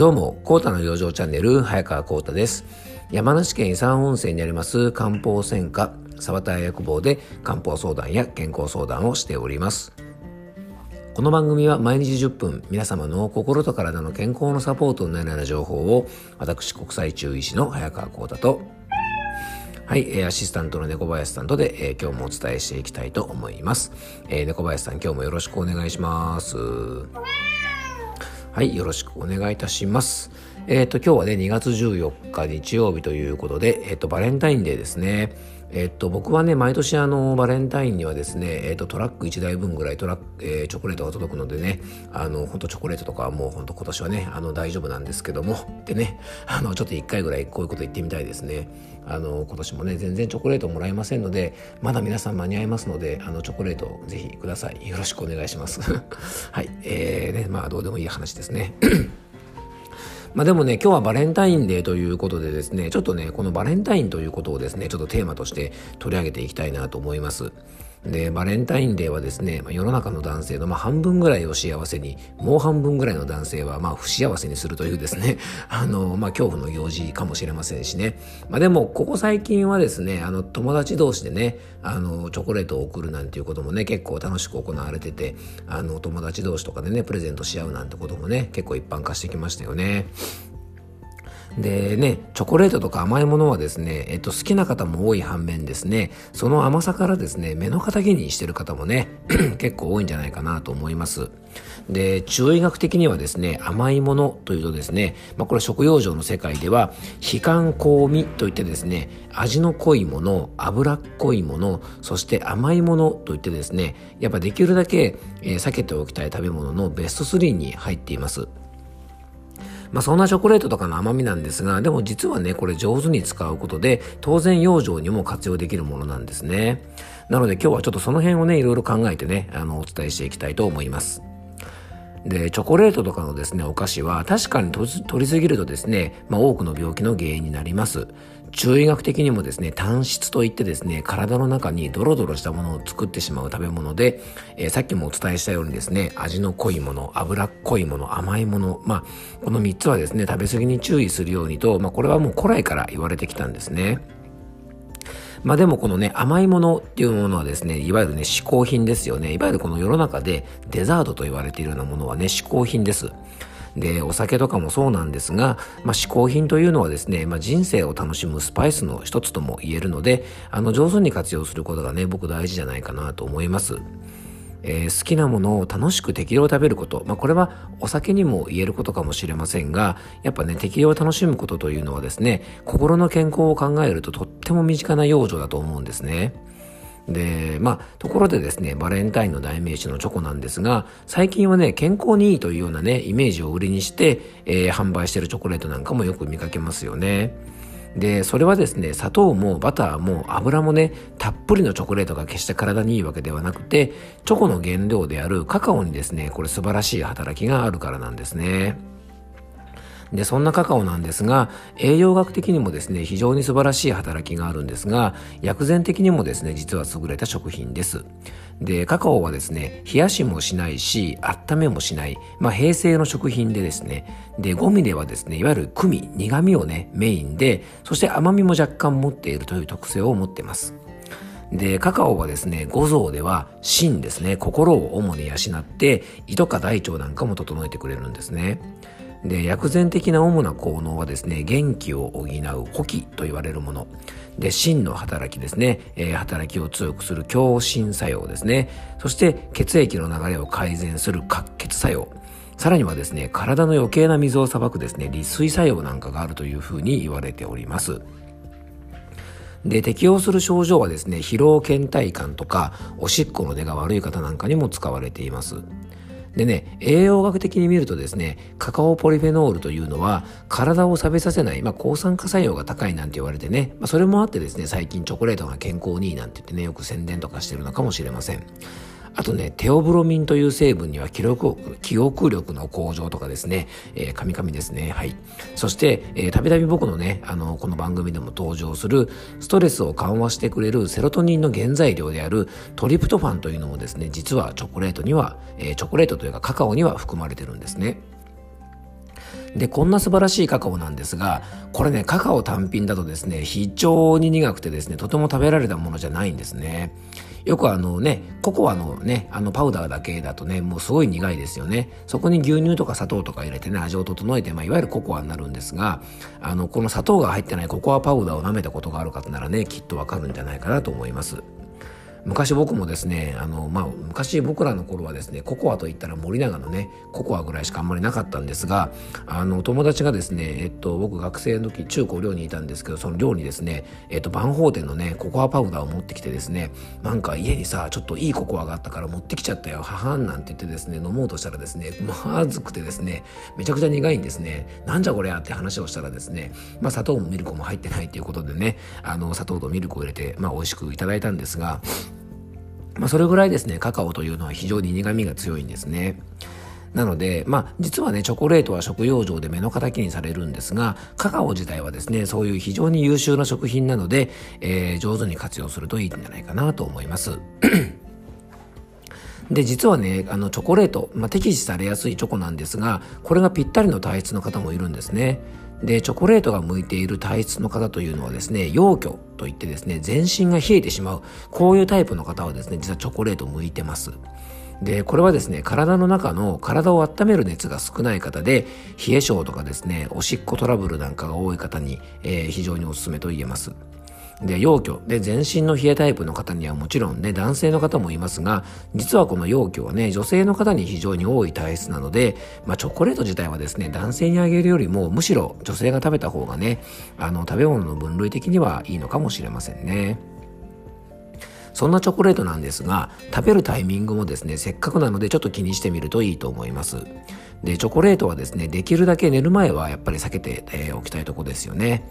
どうも、コータの養生チャンネル、早川コータです。山梨県伊山温泉にあります漢方専科沢田薬房で漢方相談や健康相談をしております。この番組は毎日10分皆様の心と体の健康のサポートになるような情報を私国際中医師の早川幸太とはい、アシスタントの猫林さんとで、えー、今日もお伝えしていきたいと思います、えー、猫林さん今日もよろしくお願いしますはい、よろしくお願いいたします。えっ、ー、と、今日はね、2月14日日曜日ということで、えっ、ー、と、バレンタインデーですね。えっと、僕はね、毎年あの、バレンタインにはですね、えっと、トラック1台分ぐらいトラック、えー、チョコレートが届くのでね、あの、本当チョコレートとかはもう本当今年はね、あの、大丈夫なんですけども、でね、あの、ちょっと1回ぐらいこういうこと言ってみたいですね。あの、今年もね、全然チョコレートもらえませんので、まだ皆さん間に合いますので、あの、チョコレートぜひください。よろしくお願いします。はい、えー、ね、まあ、どうでもいい話ですね。まあでもね、今日はバレンタインデーということでですね、ちょっとね、このバレンタインということをですね、ちょっとテーマとして取り上げていきたいなと思います。で、バレンタインデーはですね、まあ、世の中の男性のまあ半分ぐらいを幸せに、もう半分ぐらいの男性はまあ不幸せにするというですね、あの、まあ恐怖の行事かもしれませんしね。まあでも、ここ最近はですね、あの、友達同士でね、あの、チョコレートを送るなんていうこともね、結構楽しく行われてて、あの、友達同士とかでね、プレゼントし合うなんてこともね、結構一般化してきましたよね。でね、チョコレートとか甘いものはですね、えっと、好きな方も多い反面ですね、その甘さからですね、目の敵にしてる方もね、結構多いんじゃないかなと思います。で、中医学的にはですね、甘いものというとですね、まあ、これ食用上の世界では、悲観香味といってですね、味の濃いもの、脂っこいもの、そして甘いものといってですね、やっぱできるだけ、えー、避けておきたい食べ物のベスト3に入っています。まあそんなチョコレートとかの甘みなんですが、でも実はね、これ上手に使うことで、当然養生にも活用できるものなんですね。なので今日はちょっとその辺をね、いろいろ考えてね、あの、お伝えしていきたいと思います。で、チョコレートとかのですね、お菓子は確かに取りすぎるとですね、まあ多くの病気の原因になります。中医学的にもですね、単質といってですね、体の中にドロドロしたものを作ってしまう食べ物で、えー、さっきもお伝えしたようにですね、味の濃いもの、脂っこいもの、甘いもの、まあ、この3つはですね、食べ過ぎに注意するようにと、まあ、これはもう古来から言われてきたんですね。まあでもこのね、甘いものっていうものはですね、いわゆるね、嗜好品ですよね。いわゆるこの世の中でデザートと言われているようなものはね、嗜好品です。で、お酒とかもそうなんですが、まあ、嗜好品というのはですね、まあ、人生を楽しむスパイスの一つとも言えるので、あの、上手に活用することがね、僕大事じゃないかなと思います。えー、好きなものを楽しく適量食べること。まあ、これはお酒にも言えることかもしれませんが、やっぱね、適量を楽しむことというのはですね、心の健康を考えるととっても身近な養生だと思うんですね。で、まあ、ところでですね、バレンタインの代名詞のチョコなんですが、最近はね、健康にいいというようなね、イメージを売りにして、えー、販売してるチョコレートなんかもよく見かけますよね。で、それはですね、砂糖もバターも油もね、たっぷりのチョコレートが決して体にいいわけではなくて、チョコの原料であるカカオにですね、これ素晴らしい働きがあるからなんですね。で、そんなカカオなんですが、栄養学的にもですね、非常に素晴らしい働きがあるんですが、薬膳的にもですね、実は優れた食品です。で、カカオはですね、冷やしもしないし、温めもしない、まあ、平成の食品でですね、で、ゴミではですね、いわゆるクミ、苦味をね、メインで、そして甘みも若干持っているという特性を持っています。で、カカオはですね、五臓では心ですね、心を主に養って、胃とか大腸なんかも整えてくれるんですね。で、薬膳的な主な効能はですね、元気を補う補気と言われるもの。で、心の働きですね、えー、働きを強くする強心作用ですね。そして血液の流れを改善する活血作用。さらにはですね、体の余計な水をさばくですね、利水作用なんかがあるというふうに言われております。で、適用する症状はですね、疲労倦怠感とか、おしっこの出が悪い方なんかにも使われています。でね、栄養学的に見るとですね、カカオポリフェノールというのは、体を錆びさせない、まあ、抗酸化作用が高いなんて言われてね、まあ、それもあってですね、最近チョコレートが健康にいいなんて言ってね、よく宣伝とかしてるのかもしれません。あとね、テオブロミンという成分には記録記憶力の向上とかですね、えー、カミカミですね。はい。そして、えー、たびたび僕のね、あの、この番組でも登場する、ストレスを緩和してくれるセロトニンの原材料であるトリプトファンというのもですね、実はチョコレートには、えー、チョコレートというかカカオには含まれてるんですね。で、こんな素晴らしいカカオなんですが、これね、カカオ単品だとですね、非常に苦くてですね、とても食べられたものじゃないんですね。よくあのね、ココアのね、あのパウダーだけだとね、もうすごい苦いですよね。そこに牛乳とか砂糖とか入れてね、味を整えて、まあ、いわゆるココアになるんですが、あの、この砂糖が入ってないココアパウダーを舐めたことがある方ならね、きっとわかるんじゃないかなと思います。昔僕もですねあの、まあ、昔僕らの頃はですねココアといったら森永のねココアぐらいしかあんまりなかったんですがあの友達がですね、えっと、僕学生の時中高寮にいたんですけどその寮にですね、えっと、万宝店のねココアパウダーを持ってきてですねなんか家にさちょっといいココアがあったから持ってきちゃったよ母なんて言ってですね飲もうとしたらですねまずくてですねめちゃくちゃ苦いんですね。なんじゃこりゃって話をしたらですね、まあ、砂糖もミルクも入ってないっていうことでねあの砂糖とミルクを入れて、まあ、美味しくいただいたんですがまあ、それぐらいですね、カカオというのは非常に苦味が強いんですね。なので、まあ、実はね、チョコレートは食用上で目の敵にされるんですが、カカオ自体はですね、そういう非常に優秀な食品なので、えー、上手に活用するといいんじゃないかなと思います。で、実はね、あの、チョコレート、まあ、適時されやすいチョコなんですが、これがぴったりの体質の方もいるんですね。で、チョコレートが向いている体質の方というのはですね、陽虚といってですね、全身が冷えてしまう。こういうタイプの方はですね、実はチョコレート向いてます。で、これはですね、体の中の体を温める熱が少ない方で、冷え性とかですね、おしっこトラブルなんかが多い方に、えー、非常におすすめと言えます。で、陽虚。で、全身の冷えタイプの方にはもちろんね、男性の方もいますが、実はこの陽虚はね、女性の方に非常に多い体質なので、まあ、チョコレート自体はですね、男性にあげるよりも、むしろ女性が食べた方がね、あの、食べ物の分類的にはいいのかもしれませんね。そんなチョコレートなんですが、食べるタイミングもですね、せっかくなのでちょっと気にしてみるといいと思います。で、チョコレートはですね、できるだけ寝る前はやっぱり避けて、え、おきたいとこですよね。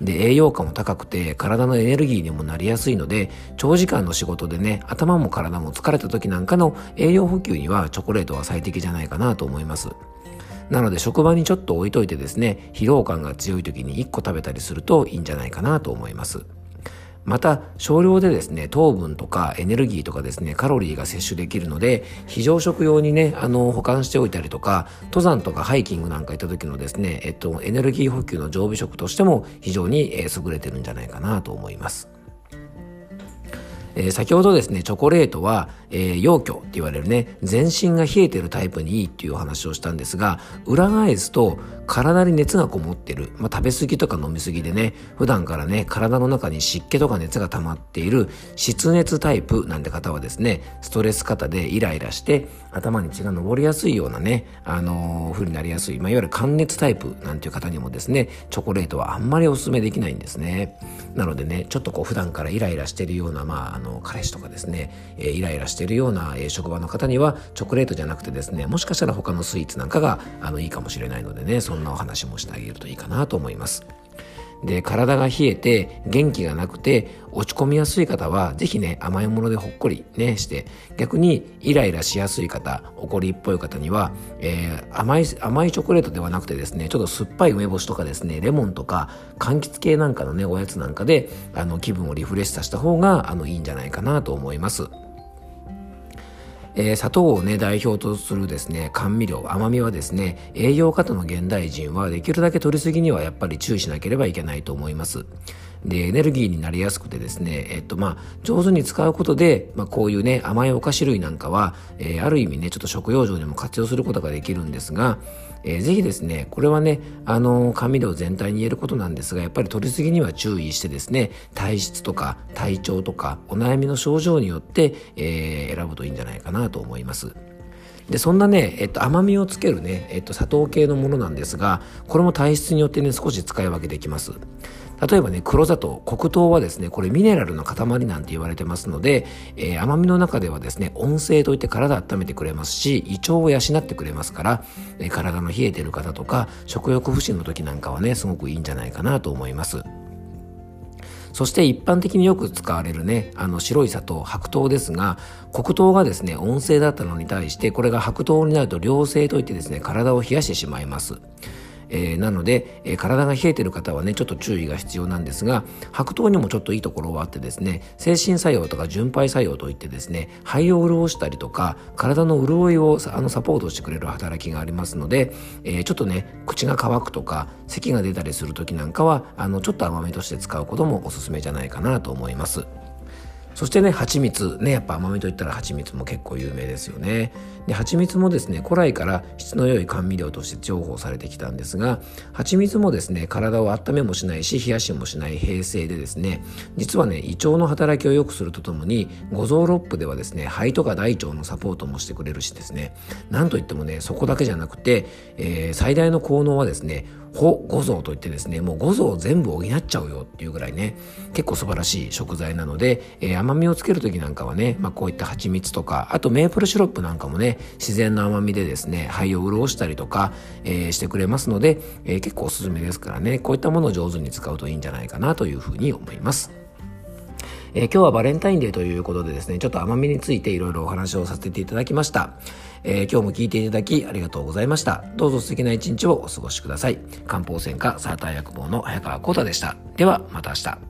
で、栄養価も高くて体のエネルギーにもなりやすいので、長時間の仕事でね、頭も体も疲れた時なんかの栄養補給にはチョコレートは最適じゃないかなと思います。なので職場にちょっと置いといてですね、疲労感が強い時に1個食べたりするといいんじゃないかなと思います。また少量でですね糖分とかエネルギーとかですねカロリーが摂取できるので非常食用にねあの保管しておいたりとか登山とかハイキングなんか行った時のですねえっとエネルギー補給の常備食としても非常にえ優れてるんじゃないかなと思います。えー、先ほどですね、チョコレートは、えー、陽虚って言われるね、全身が冷えてるタイプにいいっていうお話をしたんですが、裏返すと体に熱がこもってる、まあ、食べ過ぎとか飲み過ぎでね、普段からね、体の中に湿気とか熱が溜まっている湿熱タイプなんて方はですね、ストレス型でイライラして、頭に血が上りやすいようなね、あのー、風になりやすい、まあ、いわゆる寒熱タイプなんていう方にもですね、チョコレートはあんまりお勧めできないんですね。なのでね、ちょっとこう普段からイライラしてるような、まあ、あの彼氏とかですね、えー、イライラしてるような、えー、職場の方にはチョコレートじゃなくてですねもしかしたら他のスイーツなんかがあのいいかもしれないのでねそんなお話もしてあげるといいかなと思います。で、体が冷えて元気がなくて落ち込みやすい方は、ぜひね、甘いものでほっこりね、して、逆にイライラしやすい方、怒りっぽい方には、えー、甘い、甘いチョコレートではなくてですね、ちょっと酸っぱい梅干しとかですね、レモンとか、柑橘系なんかのね、おやつなんかで、あの、気分をリフレッシュさせた方が、あの、いいんじゃないかなと思います。えー、砂糖をね、代表とするですね、甘味料、甘みはですね、栄養過多の現代人はできるだけ取りすぎにはやっぱり注意しなければいけないと思います。で、エネルギーになりやすくてですね、えっと、まあ、上手に使うことで、まあ、こういうね、甘いお菓子類なんかは、えー、ある意味ね、ちょっと食用上にも活用することができるんですが、えー、ぜひですね、これはね、あの、甘味料全体に言えることなんですが、やっぱり取りすぎには注意してですね、体質とか体調とかお悩みの症状によって、えー、選ぶといいんじゃないかなと思います。で、そんなね、えっと、甘みをつけるね、えっと、砂糖系のものなんですが、これも体質によってね、少し使い分けできます。例えばね、黒砂糖、黒糖はですね、これミネラルの塊なんて言われてますので、えー、甘みの中ではですね、温性といって体温めてくれますし、胃腸を養ってくれますから、えー、体の冷えてる方とか、食欲不振の時なんかはね、すごくいいんじゃないかなと思います。そして一般的によく使われるね、あの白い砂糖、白糖ですが、黒糖がですね、温性だったのに対して、これが白糖になると良性といってですね、体を冷やしてしまいます。えー、なので、えー、体が冷えてる方はねちょっと注意が必要なんですが白桃にもちょっといいところはあってですね精神作用とか潤肺作用といってですね肺を潤したりとか体の潤いをあのサポートしてくれる働きがありますので、えー、ちょっとね口が乾くとか咳が出たりする時なんかはあのちょっと甘めとして使うこともおすすめじゃないかなと思います。そしてね蜂蜜ねやっぱ甘みといったら蜂蜜も結構有名ですよね。で蜂蜜もですね古来から質の良い甘味料として重宝されてきたんですが蜂蜜もですね体を温めもしないし冷やしもしない平成でですね実はね胃腸の働きを良くするとともに五臓六腑ではですね肺とか大腸のサポートもしてくれるしですね。なんといってもねそこだけじゃなくて、えー、最大の効能はですね保五臓といってですねもう五臓全部補っちゃうよっていうぐらいね結構素晴らしい食材なので、えー、甘みをつける時なんかはね、まあ、こういった蜂蜜とかあとメープルシロップなんかもね自然の甘みでですね肺を潤したりとか、えー、してくれますので、えー、結構おすすめですからねこういったものを上手に使うといいんじゃないかなというふうに思います。えー、今日はバレンタインデーということでですね、ちょっと甘みについていろいろお話をさせていただきました。えー、今日も聞いていただきありがとうございました。どうぞ素敵な一日をお過ごしください。漢方専科サーター薬房の早川幸太でした。では、また明日。